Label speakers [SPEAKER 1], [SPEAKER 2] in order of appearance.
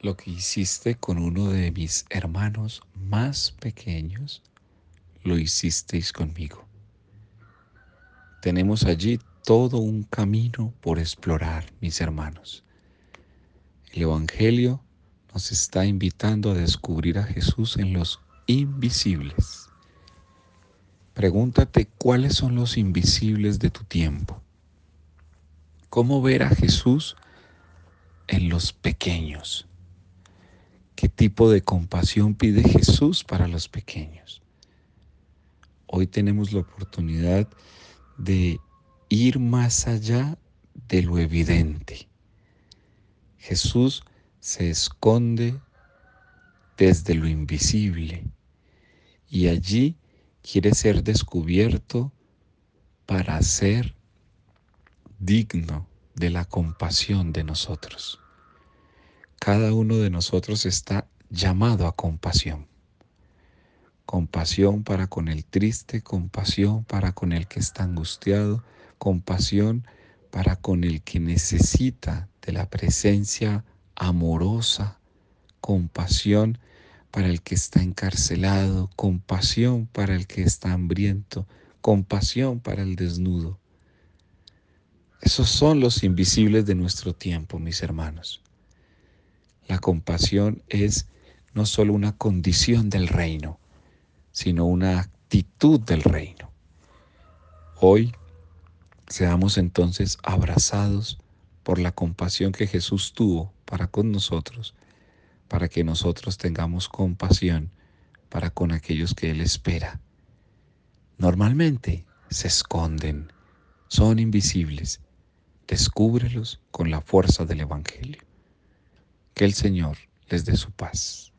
[SPEAKER 1] lo que hiciste con uno de mis hermanos más pequeños, lo hicisteis conmigo. Tenemos allí todo un camino por explorar, mis hermanos. El Evangelio nos está invitando a descubrir a Jesús en los invisibles. Pregúntate cuáles son los invisibles de tu tiempo. ¿Cómo ver a Jesús en los pequeños? ¿Qué tipo de compasión pide Jesús para los pequeños? Hoy tenemos la oportunidad de ir más allá de lo evidente. Jesús se esconde desde lo invisible y allí quiere ser descubierto para ser digno de la compasión de nosotros. Cada uno de nosotros está llamado a compasión. Compasión para con el triste, compasión para con el que está angustiado, compasión para con el que necesita de la presencia amorosa, compasión para el que está encarcelado, compasión para el que está hambriento, compasión para el desnudo. Esos son los invisibles de nuestro tiempo, mis hermanos. La compasión es no solo una condición del reino, sino una actitud del reino. Hoy Seamos entonces abrazados por la compasión que Jesús tuvo para con nosotros, para que nosotros tengamos compasión para con aquellos que Él espera. Normalmente se esconden, son invisibles. Descúbrelos con la fuerza del Evangelio. Que el Señor les dé su paz.